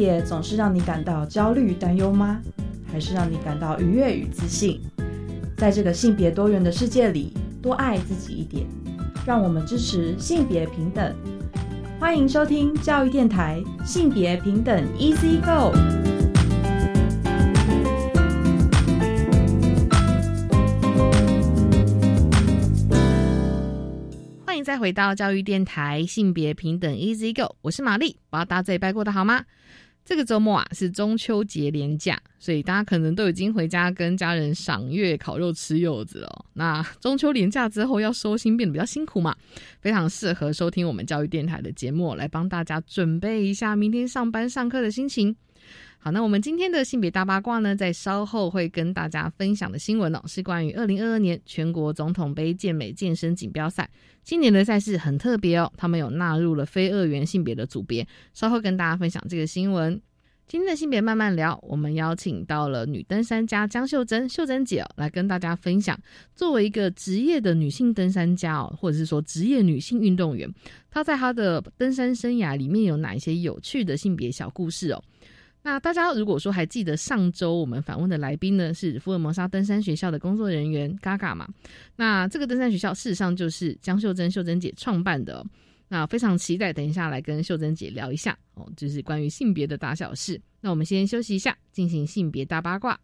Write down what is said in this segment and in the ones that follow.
别总是让你感到焦虑、担忧吗？还是让你感到愉悦与自信？在这个性别多元的世界里，多爱自己一点。让我们支持性别平等。欢迎收听教育电台性别平等 Easy Go。欢迎再回到教育电台性别平等 Easy Go，我是玛丽，不知道大家这一拜过得好吗？这个周末啊是中秋节连假，所以大家可能都已经回家跟家人赏月、烤肉、吃柚子了。那中秋连假之后要收心变得比较辛苦嘛，非常适合收听我们教育电台的节目，来帮大家准备一下明天上班上课的心情。好，那我们今天的性别大八卦呢，在稍后会跟大家分享的新闻哦，是关于二零二二年全国总统杯健美健身锦标赛。今年的赛事很特别哦，他们有纳入了非二元性别的组别，稍后跟大家分享这个新闻。今天的性别慢慢聊，我们邀请到了女登山家江秀珍，秀珍姐来跟大家分享，作为一个职业的女性登山家哦，或者是说职业女性运动员，她在她的登山生涯里面有哪一些有趣的性别小故事哦？那大家如果说还记得上周我们访问的来宾呢，是福尔摩沙登山学校的工作人员嘎嘎嘛？那这个登山学校事实上就是江秀珍秀珍姐创办的。那非常期待等一下来跟秀珍姐聊一下哦，就是关于性别的大小事。那我们先休息一下，进行性别大八卦。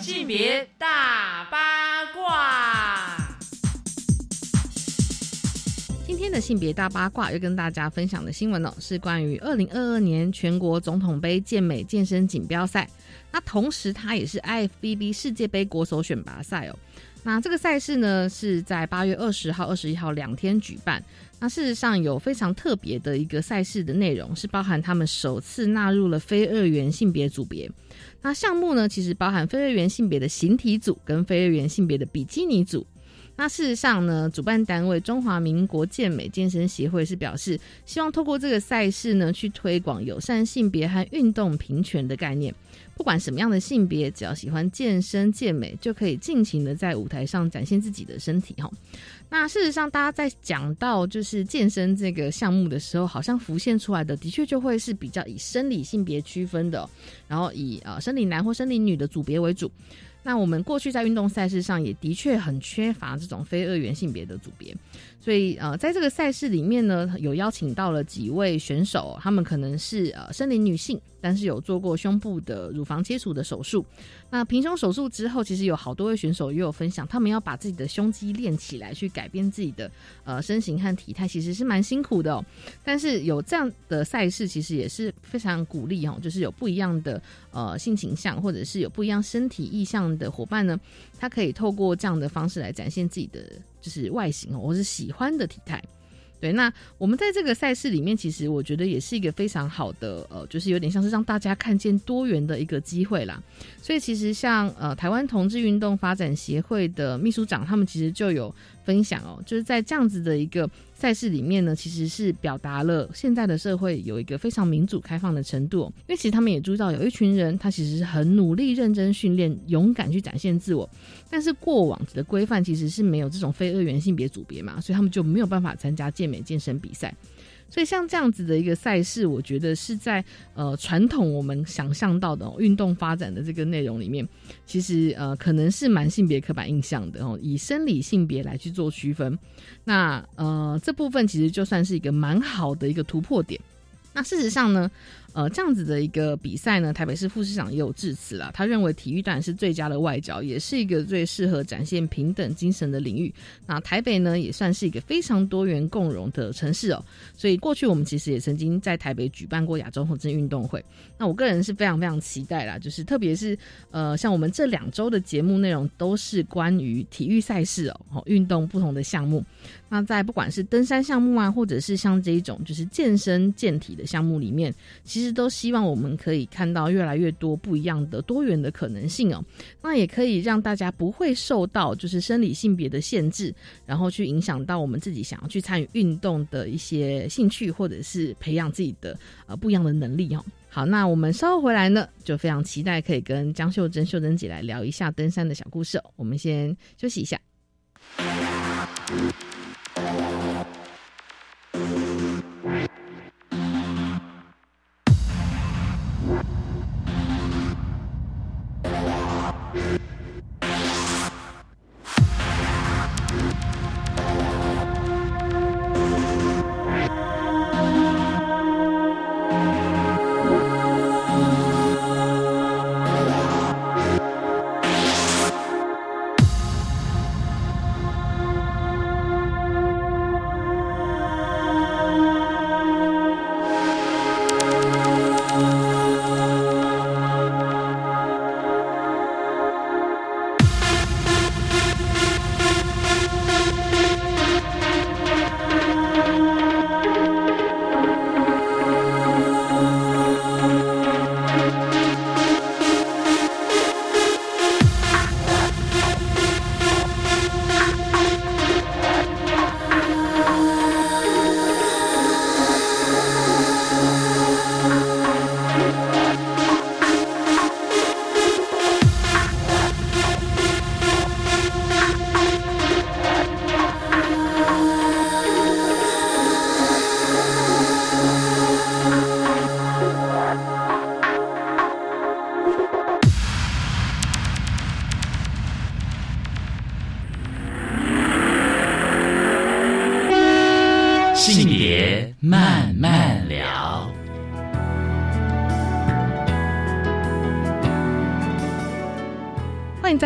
性别大八今天的性别大八卦要跟大家分享的新闻呢，是关于二零二二年全国总统杯健美健身锦标赛。那同时，它也是 IFBB 世界杯国手选拔赛哦。那这个赛事呢，是在八月二十号、二十一号两天举办。那事实上有非常特别的一个赛事的内容，是包含他们首次纳入了非二元性别组别。那项目呢，其实包含非二元性别的形体组跟非二元性别的比基尼组。那事实上呢，主办单位中华民国健美健身协会是表示，希望透过这个赛事呢，去推广友善性别和运动平权的概念。不管什么样的性别，只要喜欢健身健美，就可以尽情的在舞台上展现自己的身体哈。那事实上，大家在讲到就是健身这个项目的时候，好像浮现出来的，的确就会是比较以生理性别区分的，然后以呃生理男或生理女的组别为主。那我们过去在运动赛事上也的确很缺乏这种非二元性别的组别，所以呃，在这个赛事里面呢，有邀请到了几位选手，他们可能是呃生理女性，但是有做过胸部的乳房切除的手术。那平胸手术之后，其实有好多位选手也有分享，他们要把自己的胸肌练起来，去改变自己的呃身形和体态，其实是蛮辛苦的哦。但是有这样的赛事，其实也是非常鼓励哦，就是有不一样的呃性倾向，或者是有不一样身体意向。的伙伴呢，他可以透过这样的方式来展现自己的就是外形哦，或是喜欢的体态。对，那我们在这个赛事里面，其实我觉得也是一个非常好的呃，就是有点像是让大家看见多元的一个机会啦。所以其实像呃台湾同志运动发展协会的秘书长，他们其实就有分享哦，就是在这样子的一个。赛事里面呢，其实是表达了现在的社会有一个非常民主开放的程度。因为其实他们也注意到，有一群人他其实是很努力、认真训练、勇敢去展现自我，但是过往的规范其实是没有这种非二元性别组别嘛，所以他们就没有办法参加健美健身比赛。所以像这样子的一个赛事，我觉得是在呃传统我们想象到的运动发展的这个内容里面，其实呃可能是蛮性别刻板印象的哦，以生理性别来去做区分。那呃这部分其实就算是一个蛮好的一个突破点。那事实上呢？呃，这样子的一个比赛呢，台北市副市长也有致辞了。他认为体育当然是最佳的外交，也是一个最适合展现平等精神的领域。那台北呢，也算是一个非常多元共融的城市哦。所以过去我们其实也曾经在台北举办过亚洲同志运动会。那我个人是非常非常期待啦，就是特别是呃，像我们这两周的节目内容都是关于体育赛事哦，运动不同的项目。那在不管是登山项目啊，或者是像这一种就是健身健体的项目里面，其实都希望我们可以看到越来越多不一样的多元的可能性哦。那也可以让大家不会受到就是生理性别的限制，然后去影响到我们自己想要去参与运动的一些兴趣，或者是培养自己的呃不一样的能力哦。好，那我们稍后回来呢，就非常期待可以跟江秀珍秀珍姐来聊一下登山的小故事哦。我们先休息一下。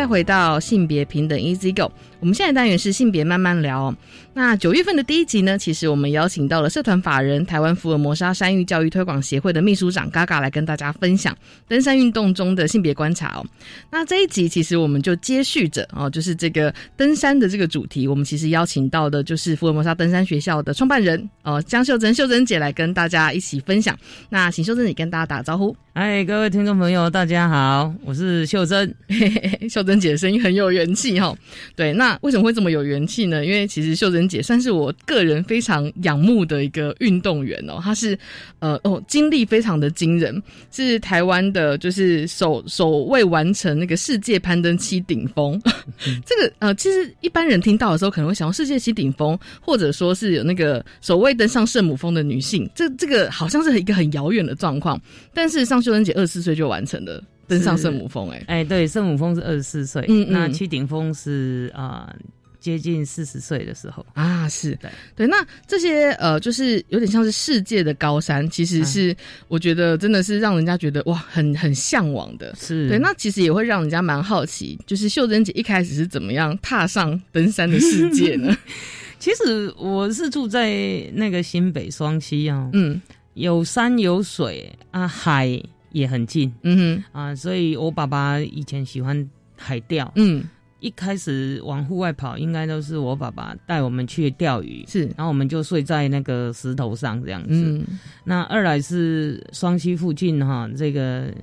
再回到性别平等 Easy Go。我们现在单元是性别慢慢聊哦。那九月份的第一集呢，其实我们邀请到了社团法人台湾福尔摩沙山域教育推广协会的秘书长嘎嘎来跟大家分享登山运动中的性别观察哦。那这一集其实我们就接续着哦，就是这个登山的这个主题，我们其实邀请到的就是福尔摩沙登山学校的创办人哦江秀珍秀珍姐来跟大家一起分享。那请秀珍姐跟大家打个招呼。嗨，各位听众朋友，大家好，我是秀珍。秀珍姐的声音很有元气哈。对，那为什么会这么有元气呢？因为其实秀珍姐算是我个人非常仰慕的一个运动员哦。她是呃哦，经历非常的惊人，是台湾的，就是首首位完成那个世界攀登七顶峰。这个呃，其实一般人听到的时候，可能会想到世界七顶峰，或者说是有那个首位登上圣母峰的女性，这这个好像是一个很遥远的状况。但是上秀珍姐二十四岁就完成了。登上圣母峰，哎哎，对，圣母峰是二十四岁，嗯那七顶峰是啊接近四十岁的时候啊，是对对。那这些呃，就是有点像是世界的高山，其实是我觉得真的是让人家觉得哇，很很向往的。是对，那其实也会让人家蛮好奇，就是秀珍姐一开始是怎么样踏上登山的世界呢？其实我是住在那个新北双溪啊，嗯，有山有水啊，海。也很近，嗯哼。啊，所以我爸爸以前喜欢海钓，嗯，一开始往户外跑，应该都是我爸爸带我们去钓鱼，是，然后我们就睡在那个石头上这样子。嗯，那二来是双溪附近哈，这个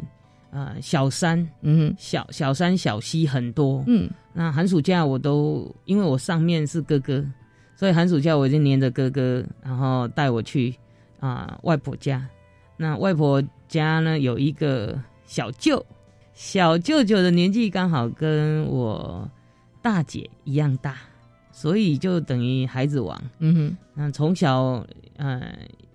呃小山，嗯哼，小小山小溪很多，嗯，那寒暑假我都因为我上面是哥哥，所以寒暑假我就黏着哥哥，然后带我去啊外婆家，那外婆。家呢有一个小舅，小舅舅的年纪刚好跟我大姐一样大，所以就等于孩子王。嗯哼，那从小呃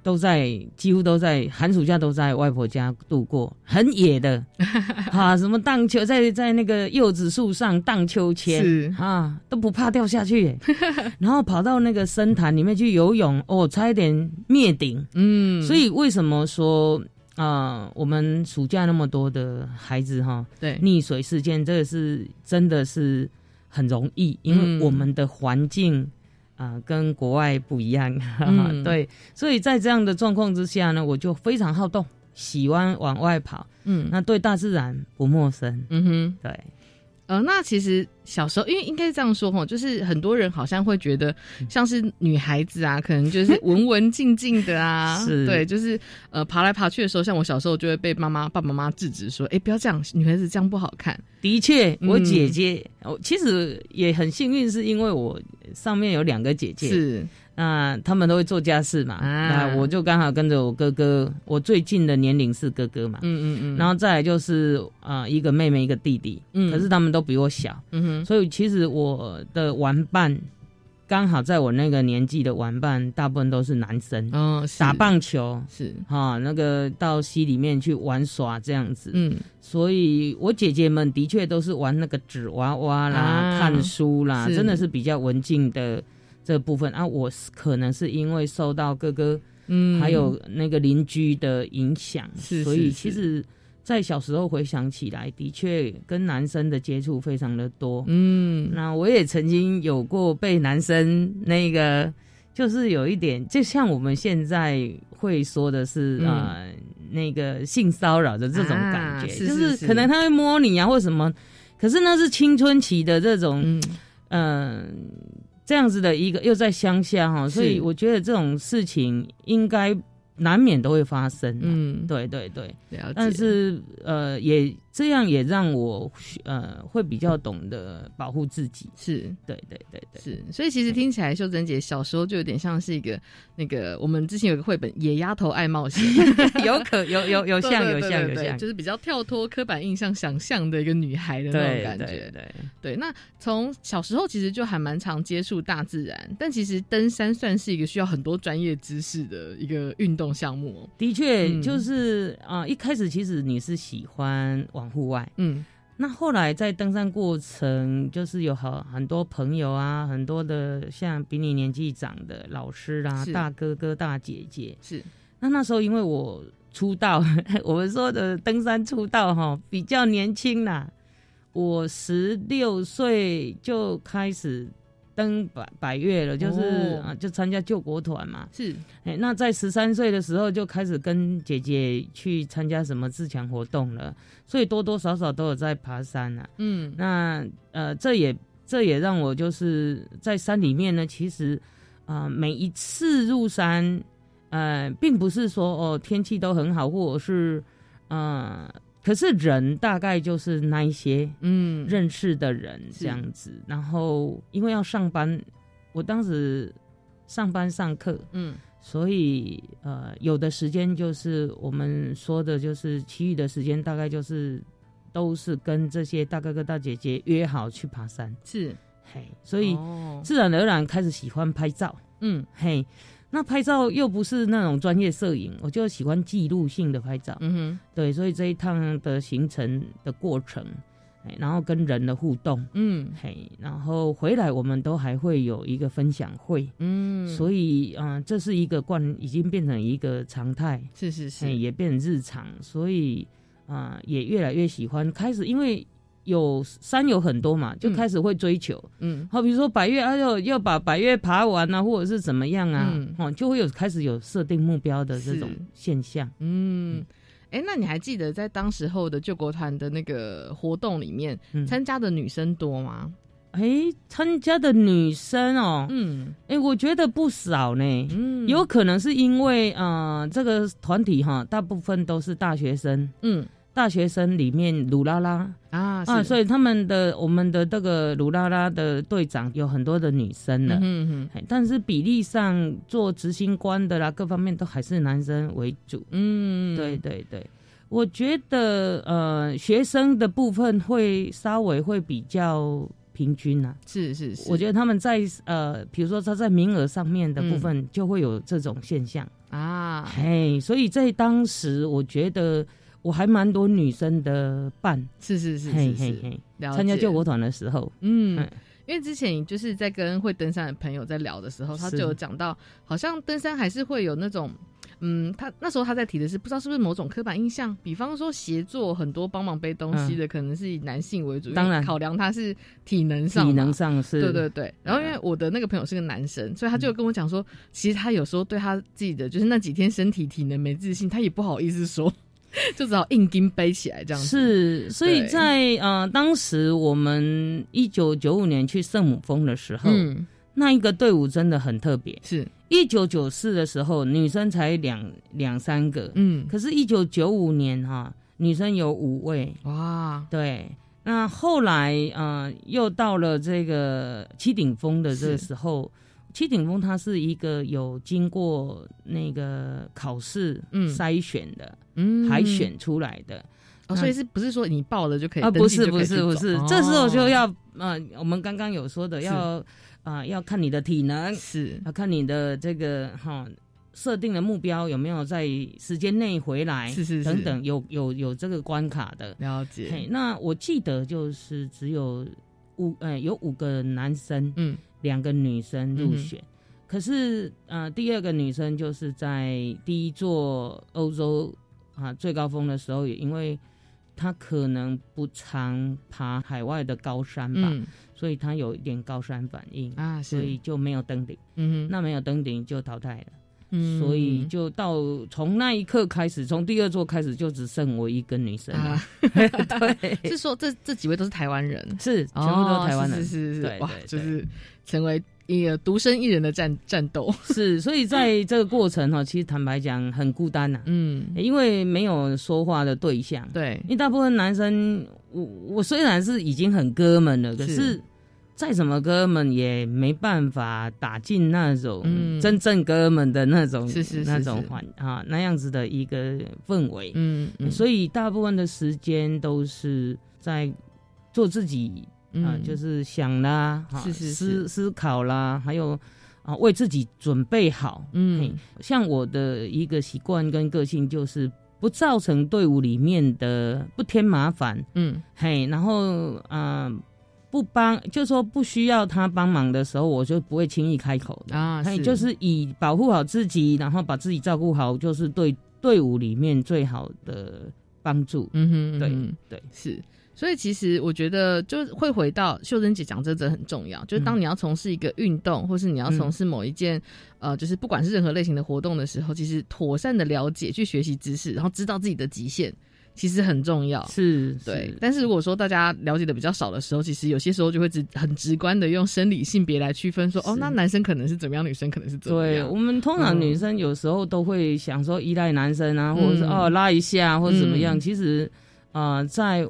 都在，几乎都在寒暑假都在外婆家度过，很野的。啊，什么荡秋，在在那个柚子树上荡秋千啊，都不怕掉下去，然后跑到那个深潭里面去游泳，哦，差一点灭顶。嗯，所以为什么说？啊，我们暑假那么多的孩子哈，对。溺水事件，这个是真的是很容易，因为我们的环境啊跟国外不一样，对，所以在这样的状况之下呢，我就非常好动，喜欢往外跑，嗯，那对大自然不陌生，嗯哼，对。呃，那其实小时候，因为应该是这样说哈，就是很多人好像会觉得，像是女孩子啊，可能就是 文文静静的啊，对，就是呃爬来爬去的时候，像我小时候就会被妈妈、爸爸妈妈制止说，哎，不要这样，女孩子这样不好看。的确，我姐姐，我其实也很幸运，是因为我上面有两个姐姐。是。那他们都会做家事嘛，那我就刚好跟着我哥哥，我最近的年龄是哥哥嘛，嗯嗯嗯，然后再来就是啊一个妹妹一个弟弟，嗯，可是他们都比我小，嗯哼，所以其实我的玩伴刚好在我那个年纪的玩伴大部分都是男生，嗯，打棒球。是。哈，那个到溪里面去玩耍这样子，嗯，所以我姐姐们的确都是玩那个纸娃娃啦、看书啦，真的是比较文静的。这部分啊，我是可能是因为受到哥哥，嗯，还有那个邻居的影响，是，所以其实，在小时候回想起来，的确跟男生的接触非常的多，嗯，那我也曾经有过被男生那个，就是有一点，就像我们现在会说的是啊，那个性骚扰的这种感觉，就是可能他会摸你啊或什么，可是那是青春期的这种，嗯。这样子的一个又在乡下哈，所以我觉得这种事情应该难免都会发生。嗯，对对对，但是呃也。这样也让我呃会比较懂得保护自己，是对对对对，是。所以其实听起来，秀珍姐小时候就有点像是一个那个我们之前有个绘本《野丫头爱冒险》，有可有有有像有像有像，就是比较跳脱刻板印象想象的一个女孩的那种感觉。对对，那从小时候其实就还蛮常接触大自然，但其实登山算是一个需要很多专业知识的一个运动项目。的确，就是啊，一开始其实你是喜欢往户外，嗯，那后来在登山过程，就是有好很多朋友啊，很多的像比你年纪长的老师啦、大哥哥、大姐姐。是。那那时候因为我出道，我们说的登山出道哈，比较年轻啦。我十六岁就开始。登百百越了，就是啊，就参加救国团嘛。是，哎，那在十三岁的时候就开始跟姐姐去参加什么自强活动了，所以多多少少都有在爬山啊。嗯，那呃，这也这也让我就是在山里面呢，其实啊，每一次入山，呃，并不是说哦天气都很好，或者是嗯。可是人大概就是那一些，嗯，认识的人这样子。然后因为要上班，我当时上班上课，嗯，所以呃，有的时间就是我们说的，就是其余的时间大概就是都是跟这些大哥哥大姐姐约好去爬山，是，嘿，所以自然而然开始喜欢拍照，嗯，嘿。那拍照又不是那种专业摄影，我就喜欢记录性的拍照。嗯哼，对，所以这一趟的行程的过程，哎，然后跟人的互动，嗯，嘿，然后回来我们都还会有一个分享会，嗯，所以嗯，这是一个惯，已经变成一个常态，是是是，也变成日常，所以啊，也越来越喜欢。开始因为。有山有很多嘛，就开始会追求，嗯，好，比如说百越啊，要要把百越爬完啊，或者是怎么样啊，哦，就会有开始有设定目标的这种现象，嗯，哎，那你还记得在当时候的救国团的那个活动里面，参加的女生多吗？哎，参加的女生哦，嗯，哎，我觉得不少呢，嗯，有可能是因为啊，这个团体哈，大部分都是大学生，嗯。大学生里面，鲁拉拉。啊啊，所以他们的我们的这个鲁拉拉的队长有很多的女生了，嗯嗯，但是比例上做执行官的啦，各方面都还是男生为主，嗯，对对对，我觉得呃，学生的部分会稍微会比较平均呐，是是是，我觉得他们在呃，比如说他在名额上面的部分就会有这种现象。啊，嘿，所以在当时我觉得。我还蛮多女生的伴，是是是是是，参加救国团的时候，嗯，因为之前就是在跟会登山的朋友在聊的时候，他就有讲到，好像登山还是会有那种，嗯，他那时候他在提的是，不知道是不是某种刻板印象，比方说协作很多帮忙背东西的，可能是以男性为主，当然。考量他是体能上，体能上是，对对对。然后因为我的那个朋友是个男生，所以他就跟我讲说，其实他有时候对他自己的就是那几天身体体能没自信，他也不好意思说。就只好硬钉背起来这样子。是，所以在呃，当时我们一九九五年去圣母峰的时候，那一个队伍真的很特别。是一九九四的时候，女生才两两三个，嗯，可是，一九九五年哈，女生有五位。哇，对。那后来呃，又到了这个七顶峰的这个时候。七顶峰它是一个有经过那个考试筛选的，嗯海选出来的，所以是不是说你报了就可以？啊，不是不是不是，这时候就要呃，我们刚刚有说的要啊，要看你的体能，是要看你的这个哈设定的目标有没有在时间内回来，是是等等，有有有这个关卡的了解。那我记得就是只有五呃有五个男生，嗯。两个女生入选，可是呃，第二个女生就是在第一座欧洲啊最高峰的时候，也因为她可能不常爬海外的高山吧，所以她有一点高山反应啊，所以就没有登顶。嗯哼，那没有登顶就淘汰了。嗯，所以就到从那一刻开始，从第二座开始就只剩我一个女生了。对，是说这这几位都是台湾人，是全部都是台湾人，是是是，哇，就是成为一个独身一人的战战斗。是，所以在这个过程哈，其实坦白讲很孤单呐，嗯，因为没有说话的对象。对，因为大部分男生，我我虽然是已经很哥们了，可是。再怎么哥们也没办法打进那种真正哥们的那种那种环啊那样子的一个氛围，嗯，所以大部分的时间都是在做自己啊，就是想啦，思思考啦，还有啊为自己准备好。嗯，像我的一个习惯跟个性就是不造成队伍里面的不添麻烦，嗯，嘿，然后啊，不帮，就说不需要他帮忙的时候，我就不会轻易开口的。啊，嘿，就是以保护好自己，然后把自己照顾好，就是对队伍里面最好的帮助，嗯哼，对对。是。所以其实我觉得，就会回到秀珍姐讲这这很重要。就是当你要从事一个运动，或是你要从事某一件，呃，就是不管是任何类型的活动的时候，其实妥善的了解、去学习知识，然后知道自己的极限，其实很重要。是，对。但是如果说大家了解的比较少的时候，其实有些时候就会直很直观的用生理性别来区分，说哦，那男生可能是怎么样，女生可能是怎么样。对，我们通常女生有时候都会想说依赖男生啊，或者是哦拉一下或者怎么样。其实啊，在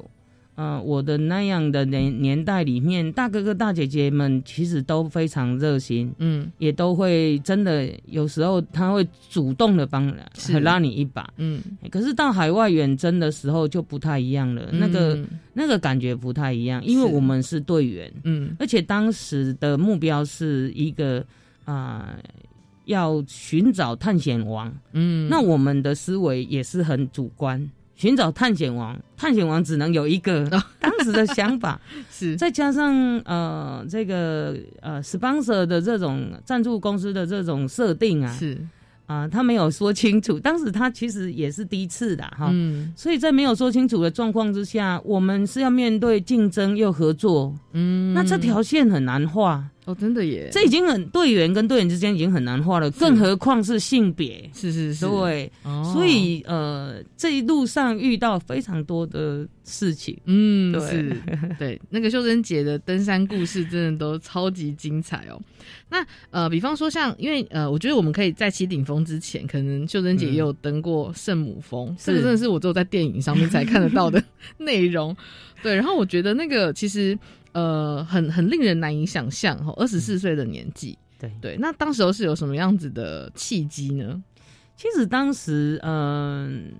嗯，我的那样的年年代里面，大哥哥大姐姐们其实都非常热心，嗯，也都会真的有时候他会主动的帮拉你一把，嗯。可是到海外远征的时候就不太一样了，那个那个感觉不太一样，因为我们是队员，嗯，而且当时的目标是一个啊，要寻找探险王，嗯，那我们的思维也是很主观。寻找探险王，探险王只能有一个。当时的想法。是，再加上呃，这个呃，sponsor 的这种赞助公司的这种设定啊，是。啊，他没有说清楚。当时他其实也是第一次的哈，所以在没有说清楚的状况之下，我们是要面对竞争又合作，嗯，那这条线很难画。哦，真的耶！这已经很队员跟队员之间已经很难画了，更何况是性别？是是是，对。所以呃，这一路上遇到非常多的事情。嗯，对 对。那个秀珍姐的登山故事真的都超级精彩哦。那呃，比方说像，因为呃，我觉得我们可以在起顶峰之前，可能秀珍姐也有登过圣母峰，这个真的是我只有在电影上面才看得到的 内容。对，然后我觉得那个其实。呃，很很令人难以想象哈，二十四岁的年纪，对对，那当时候是有什么样子的契机呢？其实当时，嗯，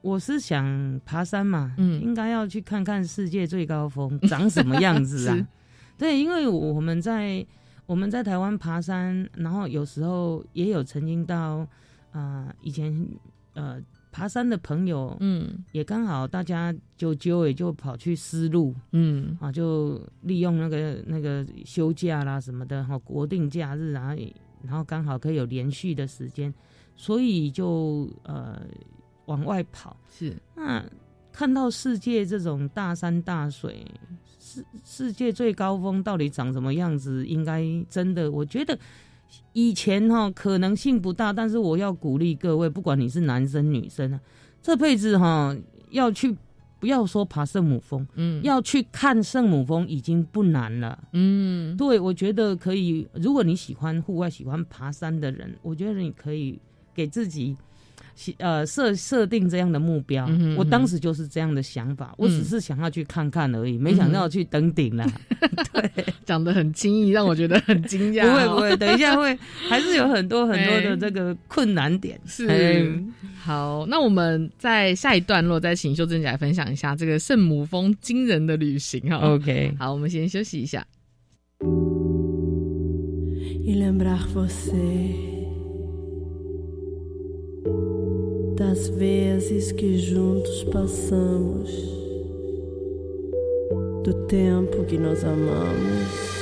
我是想爬山嘛，嗯，应该要去看看世界最高峰 长什么样子啊。对，因为我们在我们在台湾爬山，然后有时候也有曾经到啊，以前呃。爬山的朋友，嗯，也刚好大家就就也就跑去丝路，嗯，啊，就利用那个那个休假啦什么的哈，国定假日啊，然后刚好可以有连续的时间，所以就呃往外跑。是那看到世界这种大山大水，世世界最高峰到底长什么样子？应该真的，我觉得。以前哈可能性不大，但是我要鼓励各位，不管你是男生女生啊，这辈子哈要去，不要说爬圣母峰，嗯，要去看圣母峰已经不难了，嗯，对，我觉得可以。如果你喜欢户外、喜欢爬山的人，我觉得你可以给自己。呃，设设定这样的目标，我当时就是这样的想法，我只是想要去看看而已，没想到去登顶了。对，讲的很轻易，让我觉得很惊讶。不会不会，等一下会 还是有很多很多的这个困难点。是，好，那我们在下一段落再请秀珍姐来分享一下这个圣母峰惊人的旅行哈。OK，好，我们先休息一下。Das vezes que juntos passamos, do tempo que nos amamos.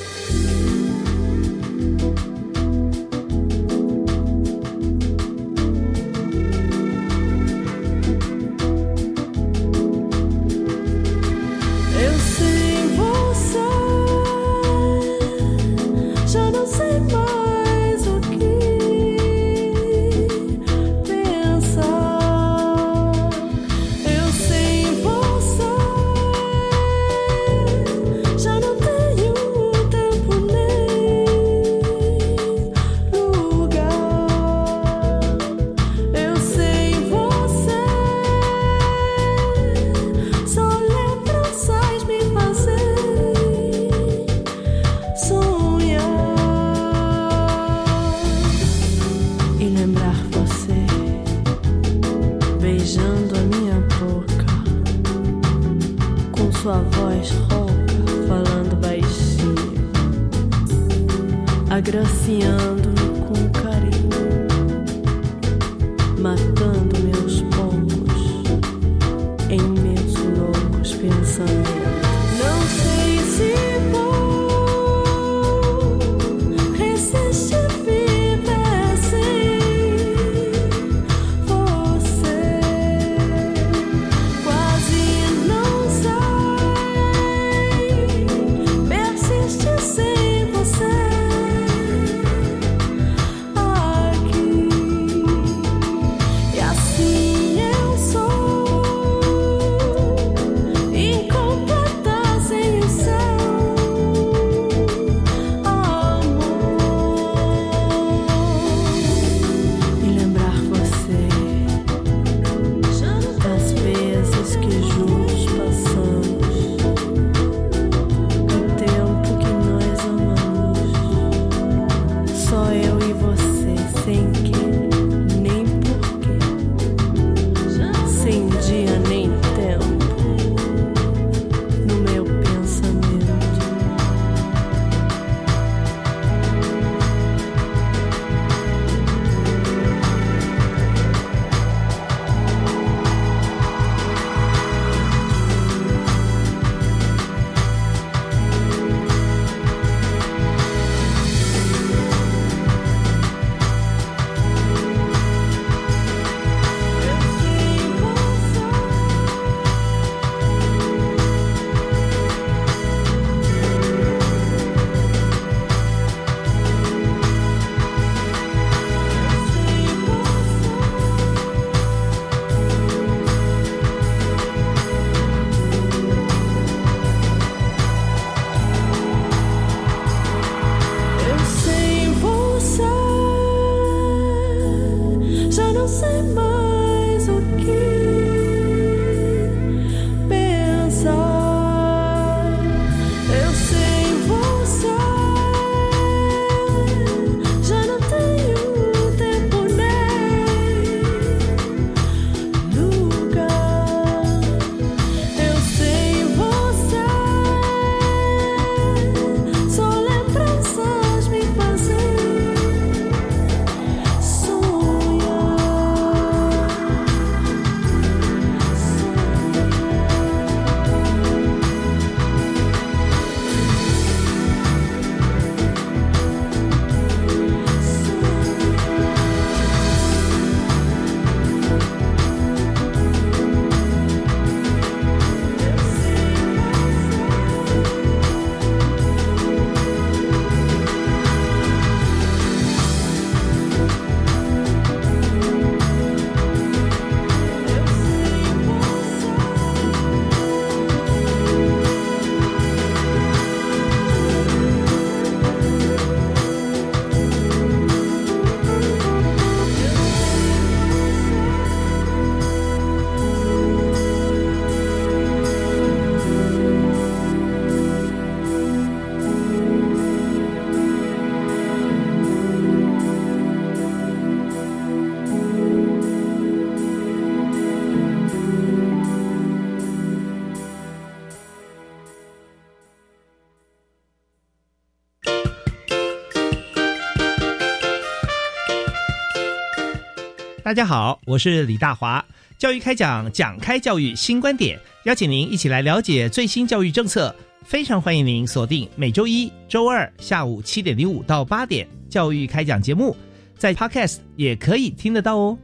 大家好，我是李大华。教育开讲，讲开教育新观点，邀请您一起来了解最新教育政策。非常欢迎您锁定每周一、周二下午七点零五到八点教育开讲节目，在 Podcast 也可以听得到哦。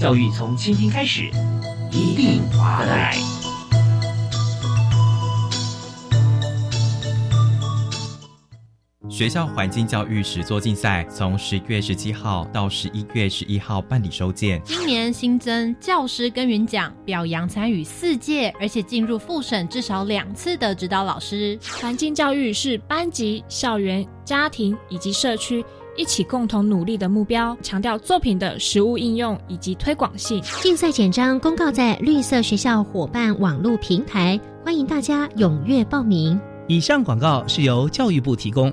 教育从倾听开始，一定华来。学校环境教育实作竞赛从十月十七号到十一月十一号办理收件。今年新增教师耕耘奖，表扬参与四届而且进入复审至少两次的指导老师。环境教育是班级、校园、家庭以及社区一起共同努力的目标，强调作品的实物应用以及推广性。竞赛简章公告在绿色学校伙伴网络平台，欢迎大家踊跃报名。以上广告是由教育部提供。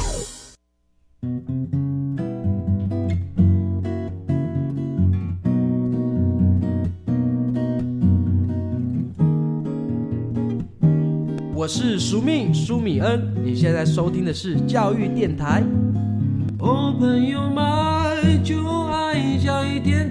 是苏密苏米恩，你现在收听的是教育电台。哦，朋友们，就爱教育电台。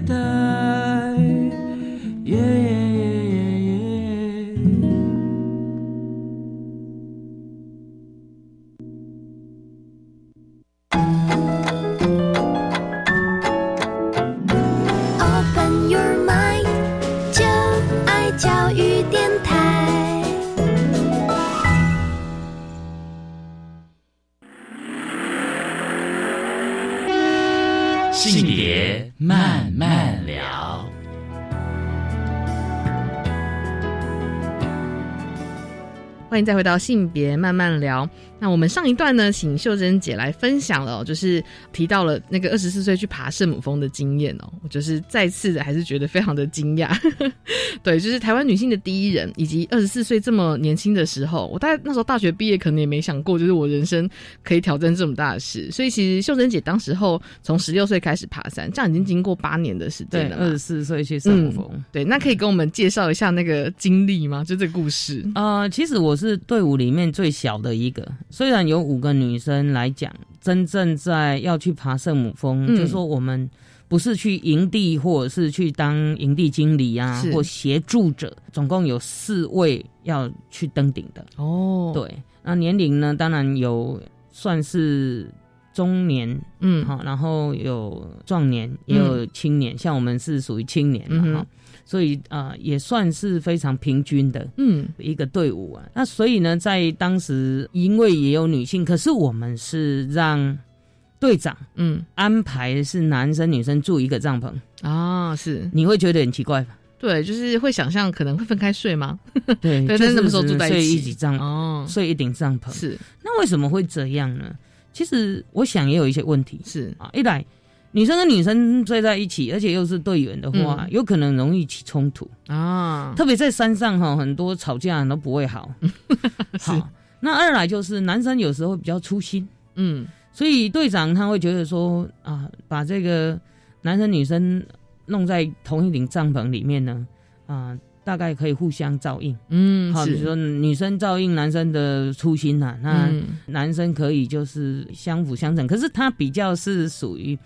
再回到性别慢慢聊。那我们上一段呢，请秀珍姐来分享了、哦，就是提到了那个二十四岁去爬圣母峰的经验哦，我就是再次的还是觉得非常的惊讶。对，就是台湾女性的第一人，以及二十四岁这么年轻的时候，我大概那时候大学毕业，可能也没想过，就是我人生可以挑战这么大的事。所以其实秀珍姐当时候从十六岁开始爬山，这样已经经过八年的时间了嘛。二十四岁去圣母峰、嗯，对，那可以跟我们介绍一下那个经历吗？就这个故事。呃，其实我是队伍里面最小的一个，虽然有五个女生来讲，真正在要去爬圣母峰，嗯。就说我们不是去营地或者是去当营地经理啊，或协助者，总共有四位要去登顶的。哦，对，那年龄呢，当然有算是中年，嗯，好，然后有壮年，也有青年，像我们是属于青年嘛，哈、所以啊、呃也算是非常平均的，嗯，一个队伍啊。那所以呢，在当时因为也有女性，可是我们是让队长嗯安排是男生女生住一个帐篷，啊，是你会觉得很奇怪吧？对，就是会想象可能会分开睡吗？对 对，就但是那么时候住在一起一起帐哦，睡一顶帐篷。是那为什么会这样呢？其实我想也有一些问题，是啊，一来女生跟女生睡在一起，而且又是队员的话，嗯。有可能容易起冲突。啊，特别在山上哈，很多吵架都不会好。好，那二来就是男生有时候比较粗心，嗯，所以队长他会觉得说啊，把这个男生女生弄在同一顶帐篷里面呢，啊。大概可以互相照应，嗯，好，比如说女生照应男生的粗心呐、那嗯。男生可以就是相辅相成。可是他比较是属于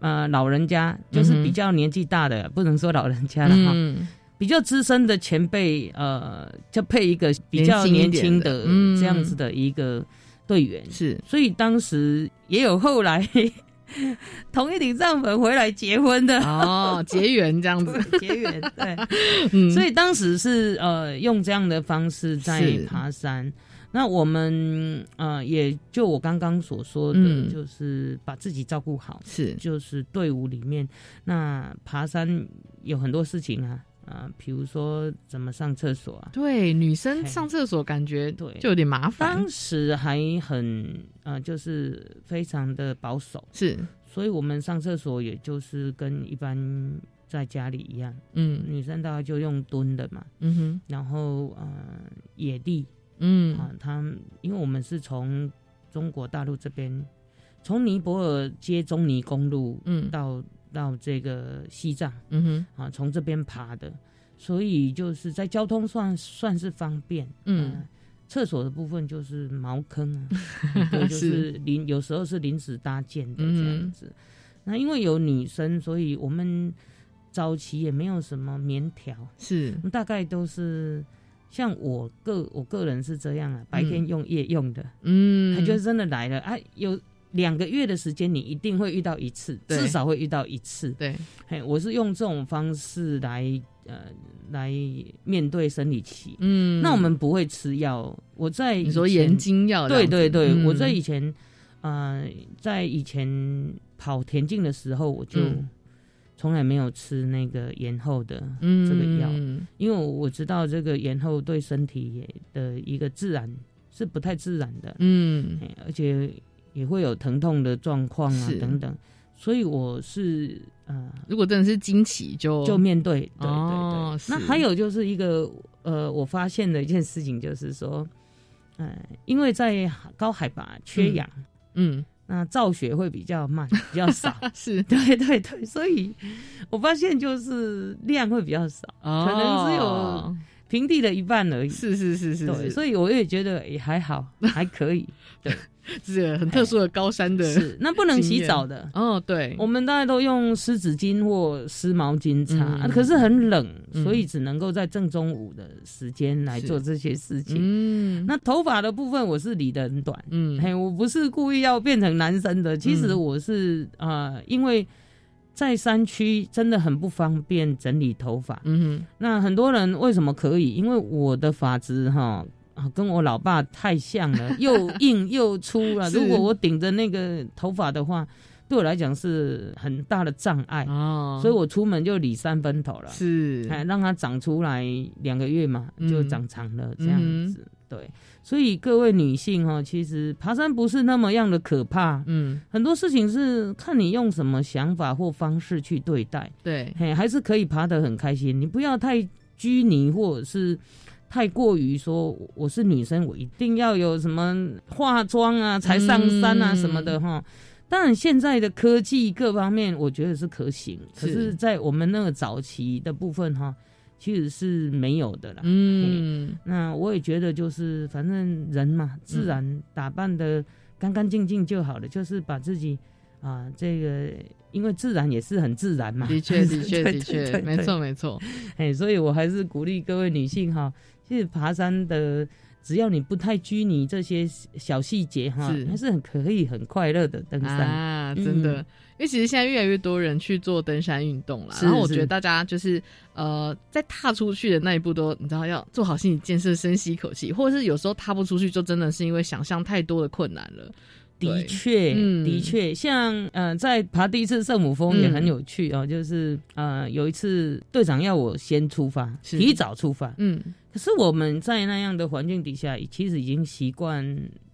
呃老人家，就是比较年纪大的，不能说老人家了哈，嗯比较资深的前辈，呃，就配一个比较年轻的这样子的一个队员，是，所以当时也有后来 同一顶帐篷回来结婚的。哦，结缘这样子，结缘对，嗯。所以当时是呃用这样的方式在爬山。那我们呃也就我刚刚所说的，嗯。就是把自己照顾好，是。就是队伍里面那爬山有很多事情啊。啊，比如说怎么上厕所啊？对，女生上厕所感觉对。就有点麻烦。当，时还很呃，就是非常的保守，是，所以我们上厕所也就是跟一般在家里一样，嗯，女生大概就用蹲的嘛，嗯哼，然后呃野地，嗯。啊，他因为我们是从中国大陆这边，从尼泊尔接中尼公路，嗯，到到这个西藏，嗯哼，啊，从这边爬的，所以就是在交通算算是方便，嗯，厕所的部分就是茅坑啊，就是。临有时候是临时搭建的这样子，那因为有女生，所以我们。早期也没有什么棉条，是。大概都是像我个我个人是这样啊，白天用夜用的，嗯，他就真的来了。啊，有两个月的时间，你一定会遇到一次，至少会遇到一次，对，嘿，我是用这种方式来呃来面对生理期，嗯，那我们不会吃药，我在你说眼睛药，对对对，我在以前呃在以前跑田径的时候，我就。从来没有吃那个延后的这个药，因为我知道这个延后对身体的一个自然是不太自然的，嗯，而且也会有疼痛的状况啊等等，所以我是呃，如果真的是惊奇就就面对，对对对。那还有就是一个呃，我发现的一件事情就是说，呃，因为在高海拔缺氧，嗯。那造血会比较慢，比较少，是对对对，所以我发现就是量会比较少，可能只有平地的一半而已。是是是是，对，所以我也觉得也还好，还可以。对。是 很特殊的高山的，是那不能洗澡的哦。对，我们大家都用湿纸巾或湿毛巾擦，可是很冷，所以只能够在正中午的时间来做这些事情。嗯，那头发的部分我是理的很短，嗯，嘿，我不是故意要变成男生的，其实我是啊，因为在山区真的很不方便整理头发。嗯哼，那很多人为什么可以？因为我的发质哈。啊，跟我老爸太像了，又 硬又粗了。如果我顶着那个头发的话，对我来讲是很大的障碍哦。所以我出门就理三分头了，是，哎，让它长出来两个月嘛，就长长了这样子。对，所以各位女性哈，其实爬山不是那么样的可怕。嗯，很多事情是看你用什么想法或方式去对待。对，嘿，还是可以爬得很开心。你不要太拘泥，或者是。太过于说我是女生，我一定要有什么化妆啊才上山啊什么的哈。当然现在的科技各方面我觉得是可行，可是，在我们那个早期的部分哈，其实是没有的啦。嗯，那我也觉得就是反正人嘛，自然打扮的干干净净就好了，就是把自己啊这个，因为自然也是很自然嘛。的确，的确，的确，没错，没错。哎，所以我还是鼓励各位女性哈。其实爬山的，只要你不太拘泥这些小细节哈，还是很可以很快乐的登山啊！真的，因为其实现在越来越多人去做登山运动了，然后我觉得大家就是呃，在踏出去的那一步都你知道要做好心理建设，深吸一口气，或者是有时候踏不出去，就真的是因为想象太多的困难了。的确，的确，像呃，在爬第一次圣母峰也很有趣哦，就是呃，有一次队长要我先出发，提早出发，嗯。可是我们在那样的环境底下，其实已经习惯，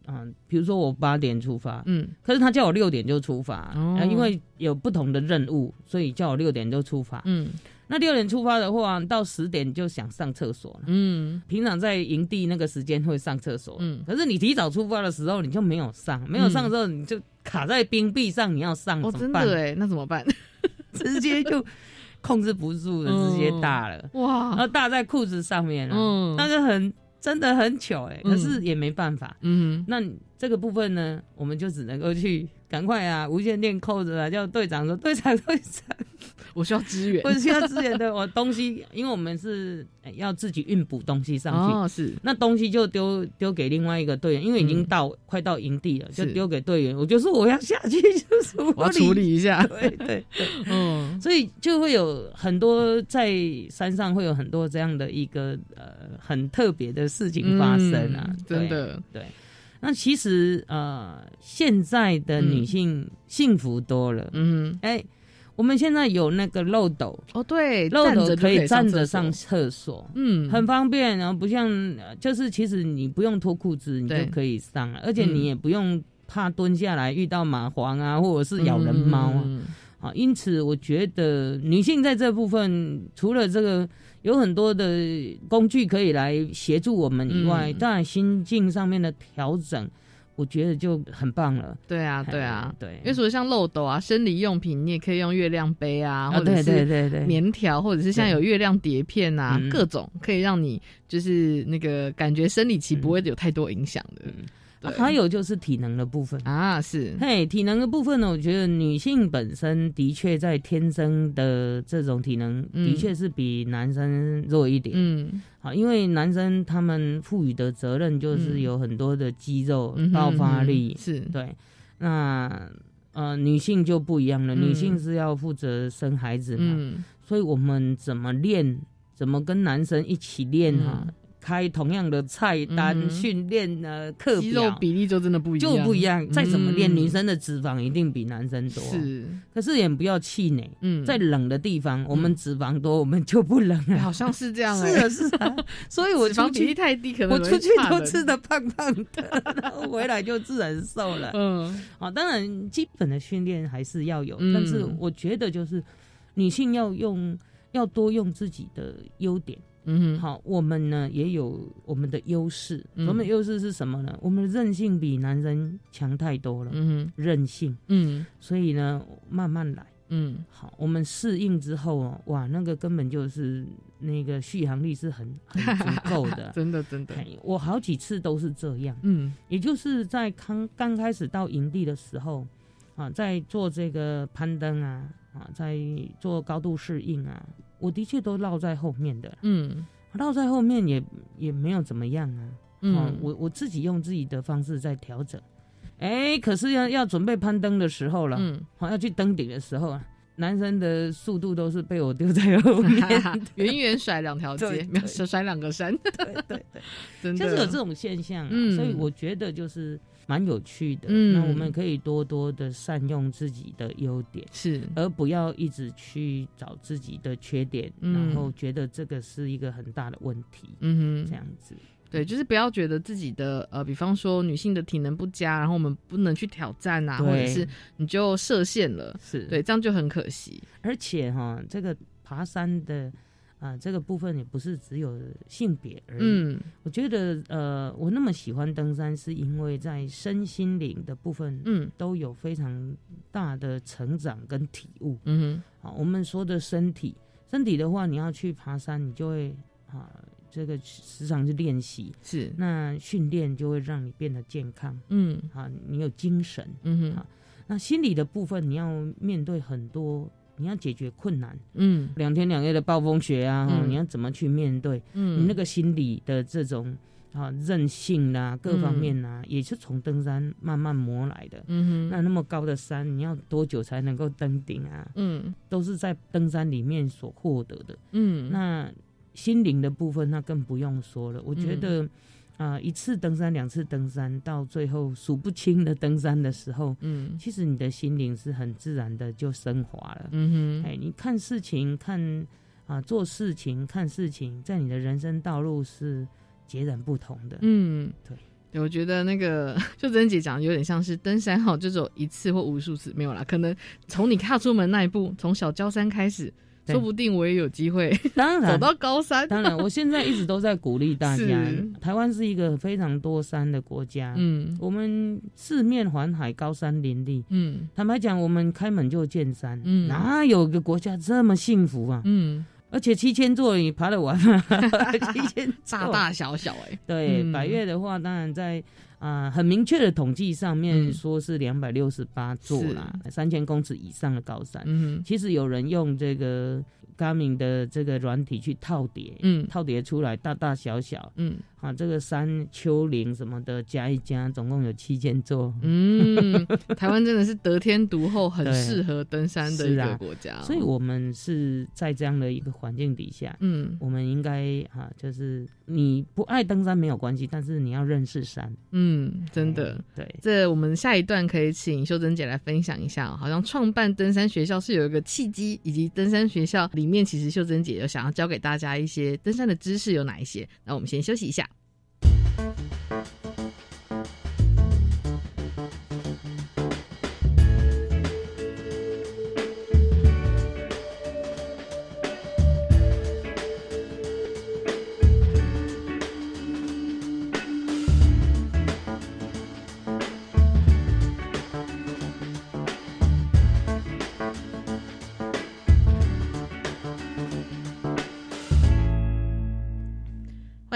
嗯，比如说我八点出发，嗯，可是他叫我六点就出发，哦，因为有不同的任务，所以叫我六点就出发，嗯，那六点出发的话，到十点就想上厕所了，嗯，平常在营地那个时间会上厕所，嗯，可是你提早出发的时候，你就没有上，没有上的时候，你就卡在冰壁上，你要上，哦，真的哎，那怎么办？直接就。控制不住了，直接大了。哇！然后大在裤子上面了，嗯，那个很真的很糗哎，可是也没办法，嗯，那这个部分呢，我们就只能够去赶快啊，无线电扣着啊，叫队长说，队长队长。我需要支援，我需要支援的。我东西，因为我们是要自己运补东西上去，哦，是。那东西就丢丢给另外一个队员，因为已经到快到营地了，就丢给队员。我就说我要下去，就是我要 处理一下，对 对对，嗯，所以就会有很多在山上会有很多这样的一个呃很特别的事情发生啊，真的。对。那其实呃现在的女性幸福多了，嗯，哎。我们现在有那个漏斗。哦，对，漏斗可以站着上厕所，嗯，很方便，然后不像，就是其实你不用脱裤子，你就可以上了，而且你也不用怕蹲下来遇到蚂蟥啊，或者是咬人猫啊，啊，因此我觉得女性在这部分，除了这个有很多的工具可以来协助我们以外，当然心境上面的调整，我觉得就很棒了。对啊，对啊，对。因为除了像漏斗啊、生理用品，你也可以用月亮杯啊，或者是棉条，或者是像有月亮碟片啊，各种可以让你就是那个感觉生理期不会有太多影响的。还有就是体能的部分。啊，是。嘿，体能的部分呢，我觉得女性本身的确在天生的这种体能，的确是比男生弱一点。嗯，好，因为男生他们赋予的责任就是有很多的肌肉爆发力，是。对。那呃，女性就不一样了，女性是要负责生孩子嘛，所以我们怎么练，怎么跟男生一起练哈？开同样的菜单训练呢，课肌肉比例就真的不一样，就不一样。再怎么练，女生的脂肪一定比男生多。是，可是也不要气馁。嗯，在冷的地方，我们脂肪多，我们就不冷了。好像是这样。是啊，是啊。所以我脂肪比例太低，可能我出去都吃的胖胖的，然后回来就自然瘦了。嗯，啊，当然基本的训练还是要有，但是我觉得就是女性要用，要多用自己的优点。嗯，好，我们呢也有我们的优势。我们的优势是什么呢？我们的韧性比男人强太多了。嗯，韧性。嗯，所以呢，慢慢来。嗯，好，我们适应之后哦，哇，那个根本就是那个续航力是很很足够的。真的，真的。我好几次都是这样。嗯，也就是在刚刚开始到营地的时候啊，在做这个攀登啊啊，在做高度适应啊。我的确都落在后面的，嗯，落在后面也也没有怎么样啊，嗯，我我自己用自己的方式在调整，哎，可是要要准备攀登的时候了，嗯，好要去登顶的时候啊，男生的速度都是被我丢在后面，远远甩两条街，没有甩两个山，对对对，就是有这种现象，嗯，所以我觉得就是。蛮有趣的，那我们可以多多的善用自己的优点，是，而不要一直去找自己的缺点，然后觉得这个是一个很大的问题。嗯哼，这样子，对，就是不要觉得自己的呃，比方说女性的体能不佳，然后我们不能去挑战啊，或者是你就设限了，是。对，这样就很可惜。而且哈，这个爬山的。啊，这个部分也不是只有性别而已。嗯，我觉得，呃，我那么喜欢登山，是因为在身心灵的部分，嗯，都有非常大的成长跟体悟。嗯哼，好，我们说的身体，身体的话，你要去爬山，你就会啊，这个时常去练习，是，那训练就会让你变得健康。嗯，啊，你有精神。嗯哼，啊，那心理的部分，你要面对很多。你要解决困难，嗯，两天两夜的暴风雪啊，你要怎么去面对？嗯，你那个心理的这种啊韧性啦，各方面呐，也是从登山慢慢磨来的。嗯哼，那那么高的山，你要多久才能够登顶啊？嗯，都是在登山里面所获得的。嗯，那心灵的部分，那更不用说了。我觉得。啊，一次登山，两次登山，到最后数不清的登山的时候，嗯，其实你的心灵是很自然的就升华了。嗯哼，哎，你看事情，看啊，做事情，看事情，在你的人生道路是截然不同的。嗯，对，我觉得那个秀珍姐讲的有点像是登山哈，就走一次或无数次没有啦，可能从你踏出门那一步，从小焦山开始。说不定我也有机会，当然走到高山。当然，我现在一直都在鼓励大家。台湾是一个非常多山的国家，嗯，我们四面环海，高山林立，嗯，坦白讲，我们开门就见山，嗯，哪有个国家这么幸福啊？嗯，而且七千座你爬得完吗？七千 大大小小哎，对，百越的话，当然在。啊，很明确的统计上面说是两百六十八座啦，三千公尺以上的高山。嗯，其实有人用这个 Garmin 的这个软体去套叠，嗯，套叠出来大大小小，嗯。啊，这个山丘陵什么的加一加，总共有七千座。嗯，台湾真的是得天独厚，很适合登山的一个国家。所以，我们是在这样的一个环境底下，嗯，我们应该啊，就是你不爱登山没有关系，但是你要认识山。嗯，真的。对，这我们下一段可以请秀珍姐来分享一下。好像创办登山学校是有一个契机，以及登山学校里面，其实秀珍姐有想要教给大家一些登山的知识有哪一些？那我们先休息一下。Thank you.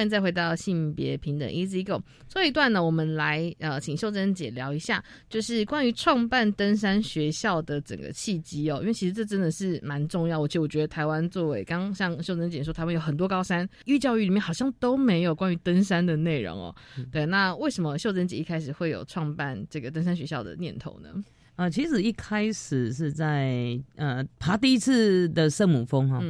欢迎再回到性别平等 Easy Go。这一段呢，我们来呃，请秀珍姐聊一下，就是关于创办登山学校的整个契机哦。因为其实这真的是蛮重要。而且我觉得台湾作为刚刚像秀珍姐说，台湾有很多高山，育教育里面好像都没有关于登山的内容哦。对，那为什么秀珍姐一开始会有创办这个登山学校的念头呢？啊，其实一开始是在呃爬第一次的圣母峰哈。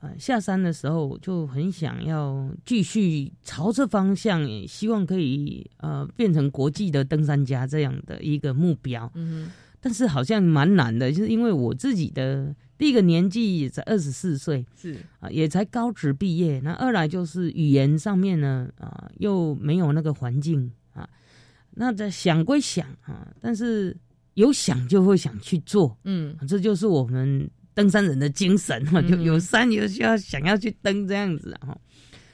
呃，下山的时候就很想要继续朝这方向，希望可以呃变成国际的登山家这样的一个目标。嗯，但是好像蛮难的，就是因为我自己的第一个年纪也才二十四岁，是啊，也才高职毕业。那二来就是语言上面呢，啊，又没有那个环境啊。那在想归想啊，但是有想就会想去做。嗯，这就是我们。登山人的精神哈，就有山有需要想要去登这样子哈。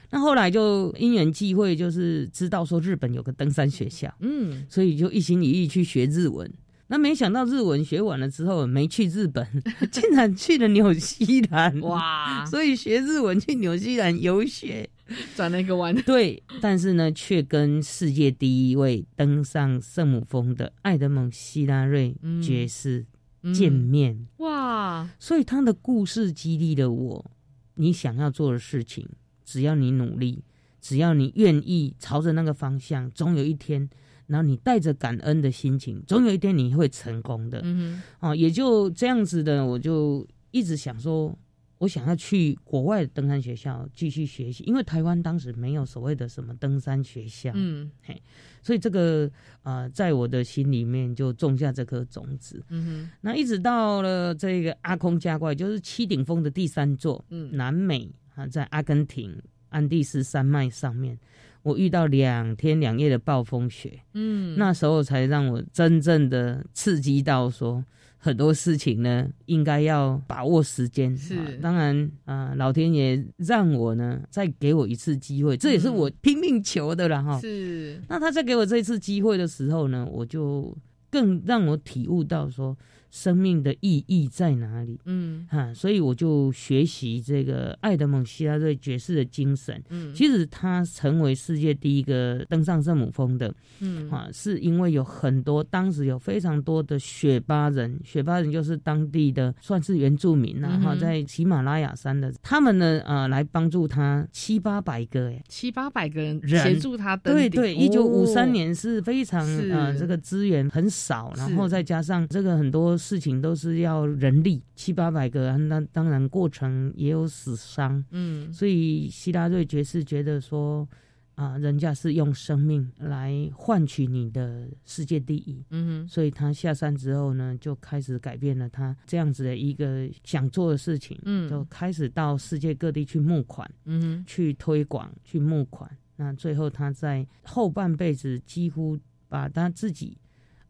那后来就因缘际会，就是知道说日本有个登山学校，嗯，所以就一心一意去学日文。那没想到日文学完了之后，没去日本，竟然去了纽西兰哇！所以学日文去纽西兰游学，转了一个弯。对，但是呢，却跟世界第一位登上圣母峰的爱德蒙希拉瑞爵士。见面哇，所以他的故事激励了我。你想要做的事情，只要你努力，只要你愿意朝着那个方向，总有一天，然后你带着感恩的心情，总有一天你会成功的。嗯，哦，也就这样子的，我就一直想说。我想要去国外的登山学校继续学习，因为台湾当时没有所谓的什么登山学校，嗯，嘿，所以这个啊，在我的心里面就种下这颗种子。嗯哼，那一直到了这个阿空加怪，就是七顶峰的第三座，嗯，南美啊，在阿根廷安第斯山脉上面，我遇到两天两夜的暴风雪，嗯，那时候才让我真正的刺激到说。很多事情呢，应该要把握时间。是，当然啊，老天爷让我呢再给我一次机会，这也是我拼命求的了哈。是，那他在给我这一次机会的时候呢，我就更让我体悟到说。生命的意义在哪里？嗯，哈，所以我就学习这个爱德蒙希拉瑞爵士的精神。嗯，其实他成为世界第一个登上圣母峰的，嗯，啊，是因为有很多当时有非常多的雪巴人，雪巴人就是当地的算是原住民呐，哈，在喜马拉雅山的，他们呢，呃，来帮助他七八百个，哎，七八百个人协助他登对对，一九五三年是非常呃，这个资源很少，然后再加上这个很多。事情都是要人力七八百个，那当然过程也有死伤，嗯，所以希拉瑞爵士觉得说，啊，人家是用生命来换取你的世界第一，嗯，所以他下山之后呢，就开始改变了他这样子的一个想做的事情，嗯，就开始到世界各地去募款，嗯，去推广，去募款，那最后他在后半辈子几乎把他自己。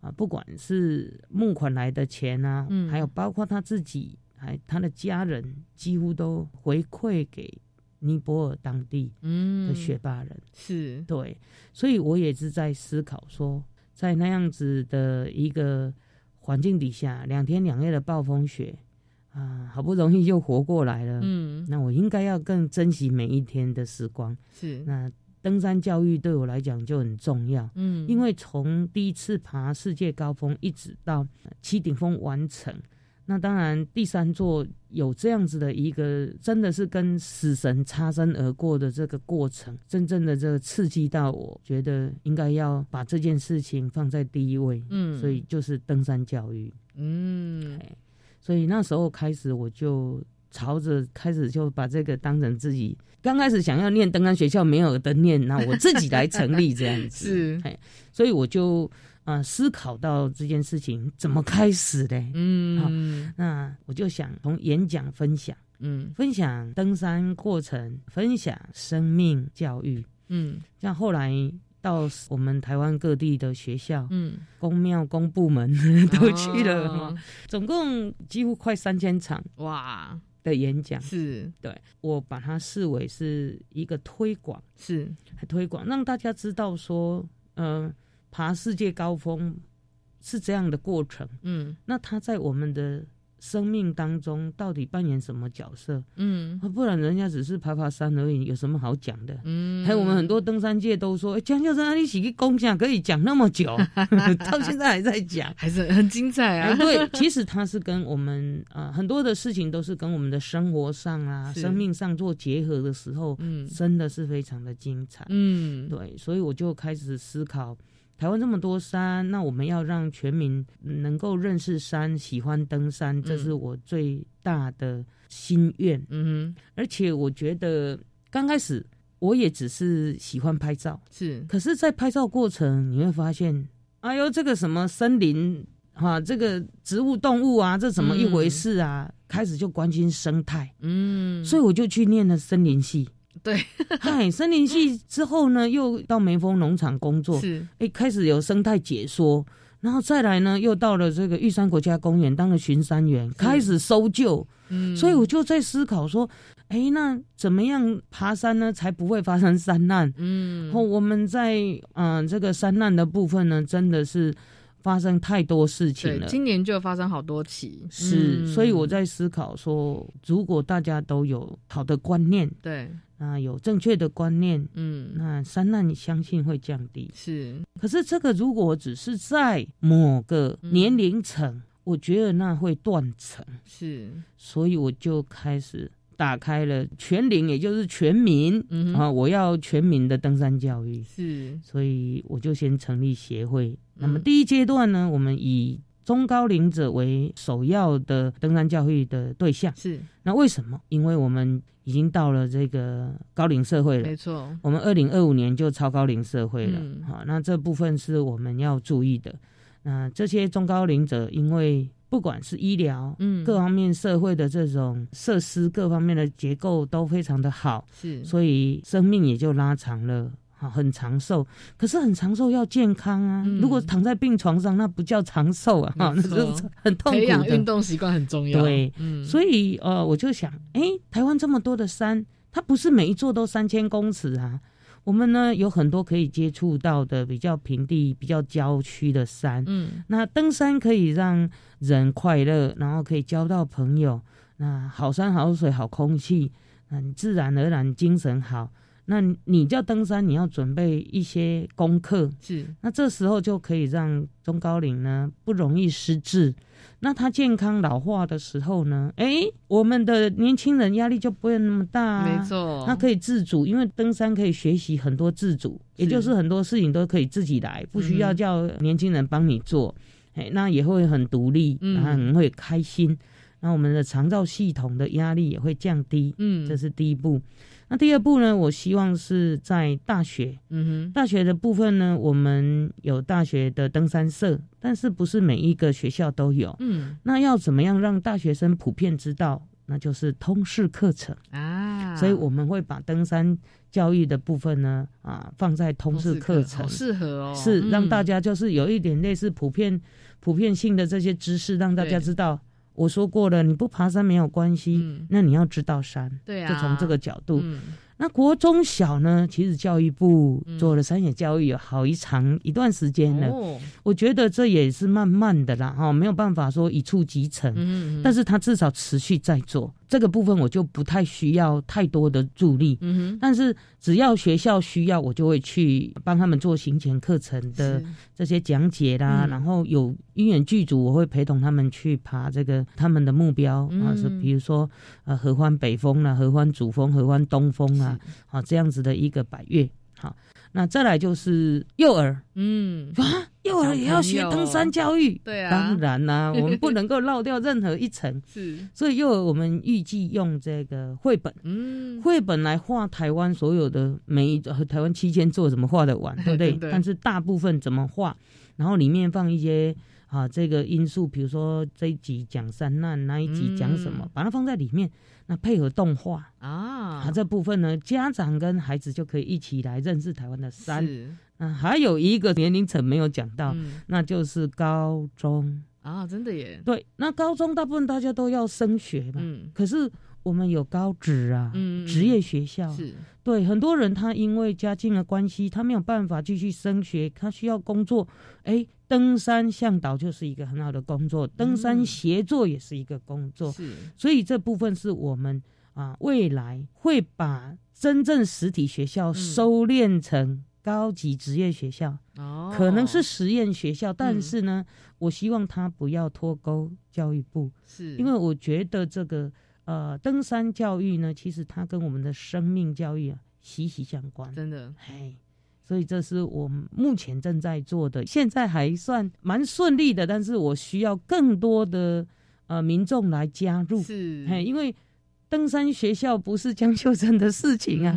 啊，不管是募款来的钱啊，嗯，还有包括他自己，还他的家人，几乎都回馈给尼泊尔当地的雪霸人，是。对，所以我也是在思考说，在那样子的一个环境底下，两天两夜的暴风雪啊，好不容易又活过来了，嗯，那我应该要更珍惜每一天的时光，是。那。登山教育对我来讲就很重要，嗯，因为从第一次爬世界高峰一直到七顶峰完成，那当然第三座有这样子的一个，真的是跟死神擦身而过的这个过程，真正的这个刺激到我，觉得应该要把这件事情放在第一位，嗯，所以就是登山教育，嗯，所以那时候开始我就。朝着开始就把这个当成自己刚开始想要念登山学校没有的念，那我自己来成立这样子。是，所以我就啊思考到这件事情怎么开始的。嗯，那我就想从演讲分享，嗯，分享登山过程，分享生命教育，嗯，像后来到我们台湾各地的学校，嗯，公庙公部门 都去了，总共几乎快三千场，哇。的演讲。是。对我把它视为是一个推广，是。推广让大家知道说，呃，爬世界高峰是这样的过程。嗯，那他在我们的生命当中到底扮演什么角色？嗯，不然人家只是爬爬山而已，有什么好讲的？嗯，还有我们很多登山界都说，江教授，你起个工匠可以讲那么久，到现在还在讲，还是很精彩啊。对，其实它是跟我们啊很多的事情都是跟我们的生活上啊、生命上做结合的时候，嗯，真的是非常的精彩。嗯，对，所以我就开始思考。台湾这么多山，那我们要让全民能够认识山、喜欢登山，这是我最大的心愿。嗯哼，而且我觉得刚开始我也只是喜欢拍照，是。可是，在拍照过程你会发现，哎呦，这个什么森林哈，这个植物动物啊，这怎么一回事啊？开始就关心生态，嗯，所以我就去念了森林系。对，嗨，森林系之后呢，又到梅峰农场工作，是，哎，开始有生态解说，然后再来呢，又到了这个玉山国家公园当了巡山员，开始搜救，嗯，所以我就在思考说，哎，那怎么样爬山呢，才不会发生山难？嗯，后我们在嗯这个山难的部分呢，真的是。发生太多事情了，今年就发生好多起，是，所以我在思考说，如果大家都有好的观念，对，啊，有正确的观念，嗯，那三难你相信会降低，是。可是这个如果只是在某个年龄层，我觉得那会断层，是，所以我就开始。打开了全龄，也就是全民啊！我要全民的登山教育，是，所以我就先成立协会。那么第一阶段呢，我们以中高龄者为首要的登山教育的对象。是，那为什么？因为我们已经到了这个高龄社会了，没错。我们二零二五年就超高龄社会了，好，那这部分是我们要注意的。那这些中高龄者，因为不管是医疗，嗯，各方面社会的这种设施，各方面的结构都非常的好，是，所以生命也就拉长了，哈，很长寿。可是很长寿要健康啊，如果躺在病床上，那不叫长寿啊，哈，那是很痛苦的。培养运动习惯很重要，对，嗯，所以呃，我就想，哎，台湾这么多的山，它不是每一座都三千公尺啊。我们呢有很多可以接触到的比较平地、比较郊区的山。嗯，那登山可以让人快乐，然后可以交到朋友。那好山好水好空气，嗯，自然而然精神好。那你叫登山，你要准备一些功课。是，那这时候就可以让中高龄呢不容易失智。那他健康老化的时候呢？哎，我们的年轻人压力就不会那么大，没错，他可以自主，因为登山可以学习很多自主，也就是很多事情都可以自己来，不需要叫年轻人帮你做。哎，那也会很独立，然后很会开心。那我们的肠道系统的压力也会降低。嗯，这是第一步。那第二步呢？我希望是在大学，嗯哼，大学的部分呢，我们有大学的登山社，但是不是每一个学校都有，嗯，那要怎么样让大学生普遍知道？那就是通识课程啊，所以我们会把登山教育的部分呢，啊，放在通识课程，适合哦，是让大家就是有一点类似普遍、普遍性的这些知识，让大家知道。我说过了，你不爬山没有关系，那你要知道山，对就从这个角度。那国中小呢？其实教育部做了三野教育有好一长一段时间了。我觉得这也是慢慢的啦，哈，没有办法说一触即成。嗯但是他至少持续在做这个部分，我就不太需要太多的助力。嗯但是只要学校需要，我就会去帮他们做行前课程的这些讲解啦。然后有因缘剧组，我会陪同他们去爬这个他们的目标啊，是比如说呃合欢北峰啦、合欢主峰、合欢东峰啊。啊，好，这样子的一个百越，好，那再来就是幼儿，嗯，啊，幼儿也要学登山教育，对啊，当然啦，我们不能够漏掉任何一层，是，所以幼儿我们预计用这个绘本，嗯，绘本来画台湾所有的每一台湾期间做怎么画的完，对不对？但是大部分怎么画，然后里面放一些啊这个因素，比如说这一集讲山难，那一集讲什么，把它放在里面。那配合动画啊，这部分呢，家长跟孩子就可以一起来认识台湾的山。嗯，还有一个年龄层没有讲到，那就是高中啊，真的耶。对，那高中大部分大家都要升学嘛。嗯。可是我们有高职啊，职业学校是对很多人，他因为家境的关系，他没有办法继续升学，他需要工作。哎，登山向导就是一个很好的工作，登山协作也是一个工作。是，所以这部分是我们啊，未来会把真正实体学校收敛成高级职业学校。哦，可能是实验学校，但是呢，我希望他不要脱钩教育部，是因为我觉得这个。呃，登山教育呢，其实它跟我们的生命教育啊息息相关，真的。哎，所以这是我目前正在做的，现在还算蛮顺利的，但是我需要更多的呃民众来加入，是，哎，因为。登山学校不是江秀珍的事情啊，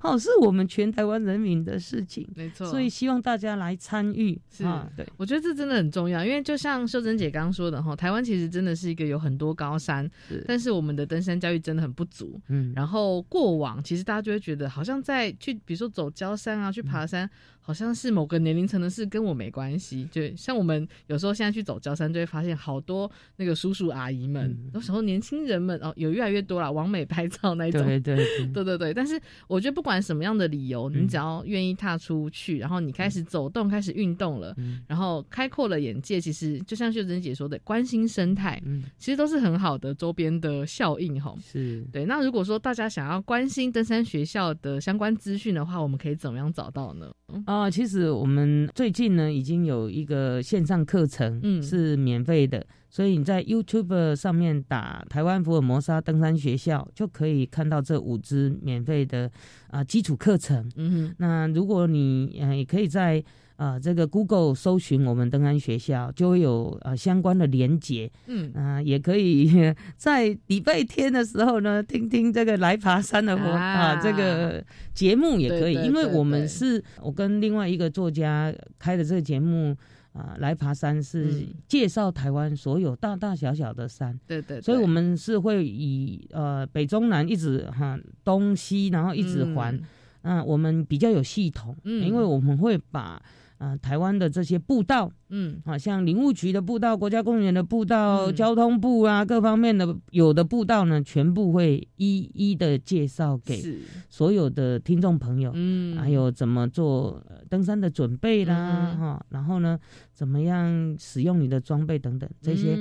哦，是我们全台湾人民的事情，没错。所以希望大家来参与，是。啊，对，我觉得这真的很重要，因为就像秀珍姐刚刚说的哈，台湾其实真的是一个有很多高山，但是我们的登山教育真的很不足。嗯，然后过往其实大家就会觉得，好像在去，比如说走焦山啊，去爬山。好像是某个年龄层的事，跟我没关系。就像我们有时候现在去走交山，就会发现好多那个叔叔阿姨们，有时候年轻人们哦，有越来越多了，完美拍照那种。对对 对对对。但是我觉得不管什么样的理由，你只要愿意踏出去，然后你开始走动，开始运动了，然后开阔了眼界，其实就像秀珍姐说的，关心生态，其实都是很好的周边的效应哈。是对。那如果说大家想要关心登山学校的相关资讯的话，我们可以怎么样找到呢？啊，其实我们最近呢已经有一个线上课程，嗯，是免费的，所以你在 YouTube 上面打台湾福尔摩沙登山学校，就可以看到这五支免费的啊基础课程。嗯哼，那如果你呃也可以在。啊，这个 Google 搜寻我们登安学校，就会有呃相关的连结。嗯啊，也可以 在礼拜天的时候呢，听听这个来爬山的活啊，这个节目也可以，因为我们是我跟另外一个作家开的这个节目啊，来爬山是介绍台湾所有大大小小的山。对对，所以我们是会以呃北中南一直哈东西，然后一直环，嗯，我们比较有系统，嗯，因为我们会把。啊，台湾的这些步道。嗯，好像林务局的步道、国家公园的步道、交通部啊，各方面的有的步道呢，全部会一一的介绍给所有的听众朋友。嗯，还有怎么做登山的准备啦，哈，然后呢，怎么样使用你的装备等等，这些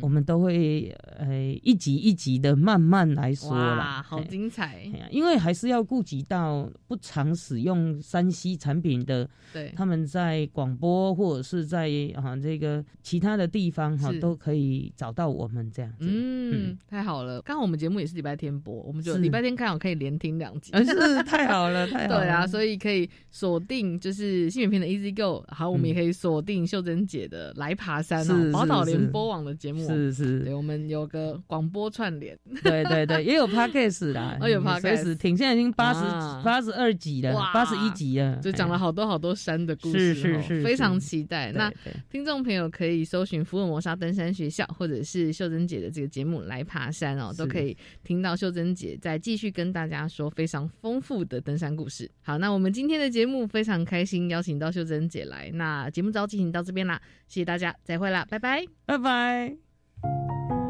我们都会呃一集一集的慢慢来说啦。好精彩！因为还是要顾及到不常使用山西产品的，对，他们在广播或者是在。啊，这个其他的地方哈都可以找到我们这样子。嗯，太好了。刚好我们节目也是礼拜天播，我们就礼拜天刚好可以连听两集，是太好了，太好了。对啊，所以可以锁定就是新片的 Easy Go，好，我们也可以锁定秀珍姐的来爬山哦，宝岛联播网的节目是是，对，我们有个广播串联，对对对，也有 Podcast 啦，哦有 Podcast，挺现在已经八十八十二集了，八十一集了，就讲了好多好多山的故事，是是是，非常期待。那。听众朋友可以搜寻福尔摩沙登山学校，或者是秀珍姐的这个节目来爬山哦，都可以听到秀珍姐在继续跟大家说非常丰富的登山故事。好，那我们今天的节目非常开心，邀请到秀珍姐来。那节目就要进行到这边啦，谢谢大家，再会啦，拜拜，拜拜。